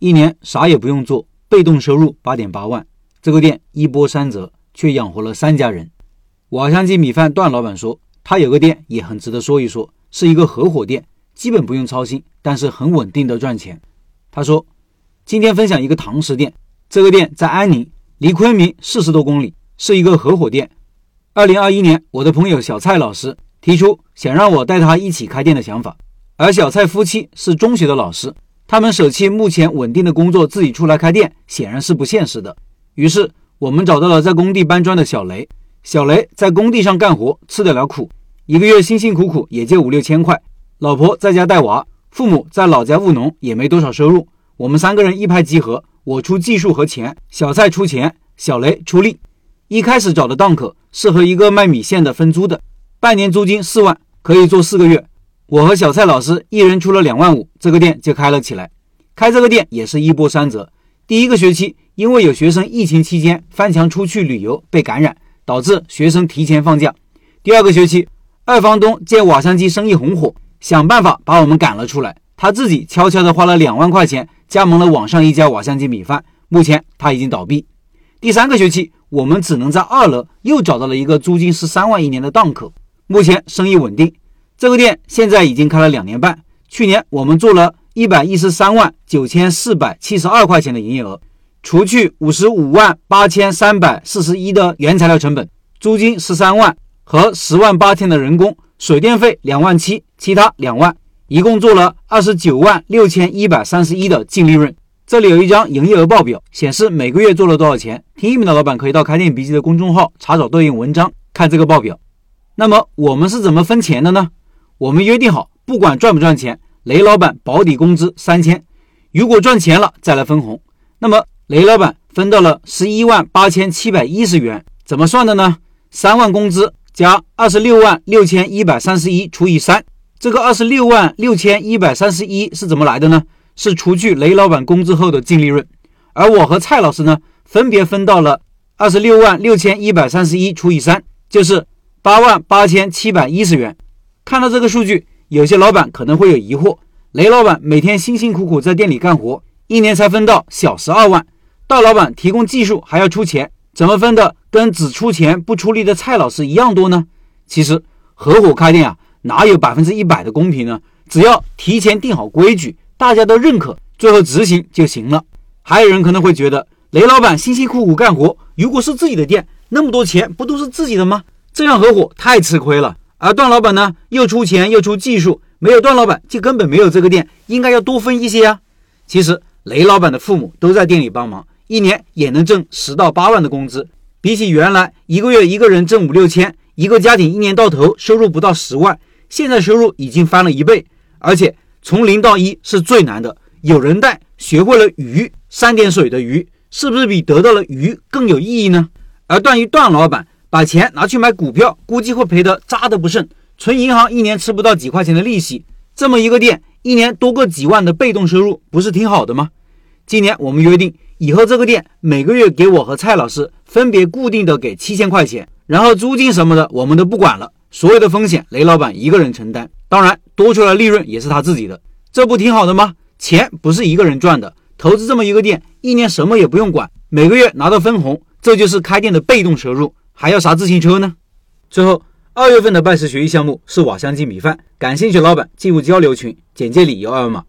一年啥也不用做，被动收入八点八万。这个店一波三折，却养活了三家人。瓦香鸡米饭段老板说，他有个店也很值得说一说，是一个合伙店，基本不用操心，但是很稳定的赚钱。他说，今天分享一个堂食店，这个店在安宁，离昆明四十多公里，是一个合伙店。二零二一年，我的朋友小蔡老师提出想让我带他一起开店的想法，而小蔡夫妻是中学的老师。他们舍弃目前稳定的工作，自己出来开店，显然是不现实的。于是我们找到了在工地搬砖的小雷。小雷在工地上干活，吃得了苦，一个月辛辛苦苦也就五六千块。老婆在家带娃，父母在老家务农，也没多少收入。我们三个人一拍即合，我出技术和钱，小蔡出钱，小雷出力。一开始找的档口是和一个卖米线的分租的，半年租金四万，可以做四个月。我和小蔡老师一人出了两万五，这个店就开了起来。开这个店也是一波三折。第一个学期，因为有学生疫情期间翻墙出去旅游被感染，导致学生提前放假。第二个学期，二房东见瓦香鸡生意红火，想办法把我们赶了出来。他自己悄悄地花了两万块钱加盟了网上一家瓦香鸡米饭，目前他已经倒闭。第三个学期，我们只能在二楼又找到了一个租金十三万一年的档口，目前生意稳定。这个店现在已经开了两年半，去年我们做了一百一十三万九千四百七十二块钱的营业额，除去五十五万八千三百四十一的原材料成本，租金十三万和十万八天的人工，水电费两万七，其他两万，一共做了二十九万六千一百三十一的净利润。这里有一张营业额报表，显示每个月做了多少钱。听音频的老板可以到开店笔记的公众号查找对应文章看这个报表。那么我们是怎么分钱的呢？我们约定好，不管赚不赚钱，雷老板保底工资三千，如果赚钱了再来分红。那么雷老板分到了十一万八千七百一十元，怎么算的呢？三万工资加二十六万六千一百三十一除以三，这个二十六万六千一百三十一是怎么来的呢？是除去雷老板工资后的净利润。而我和蔡老师呢，分别分到了二十六万六千一百三十一除以三，就是八万八千七百一十元。看到这个数据，有些老板可能会有疑惑：雷老板每天辛辛苦苦在店里干活，一年才分到小十二万；大老板提供技术还要出钱，怎么分的跟只出钱不出力的蔡老师一样多呢？其实合伙开店啊，哪有百分之一百的公平呢？只要提前定好规矩，大家都认可，最后执行就行了。还有人可能会觉得，雷老板辛辛苦苦干活，如果是自己的店，那么多钱不都是自己的吗？这样合伙太吃亏了。而段老板呢，又出钱又出技术，没有段老板就根本没有这个店，应该要多分一些啊。其实雷老板的父母都在店里帮忙，一年也能挣十到八万的工资，比起原来一个月一个人挣五六千，一个家庭一年到头收入不到十万，现在收入已经翻了一倍。而且从零到一是最难的，有人带，学会了鱼，三点水的鱼，是不是比得到了鱼更有意义呢？而段于段老板。把钱拿去买股票，估计会赔得渣都不剩。存银行一年吃不到几块钱的利息，这么一个店，一年多个几万的被动收入，不是挺好的吗？今年我们约定，以后这个店每个月给我和蔡老师分别固定的给七千块钱，然后租金什么的我们都不管了，所有的风险雷老板一个人承担，当然多出来利润也是他自己的，这不挺好的吗？钱不是一个人赚的，投资这么一个店，一年什么也不用管，每个月拿到分红，这就是开店的被动收入。还要啥自行车呢？最后，二月份的拜师学艺项目是瓦香鸡米饭，感兴趣老板进入交流群，简介里有二维码。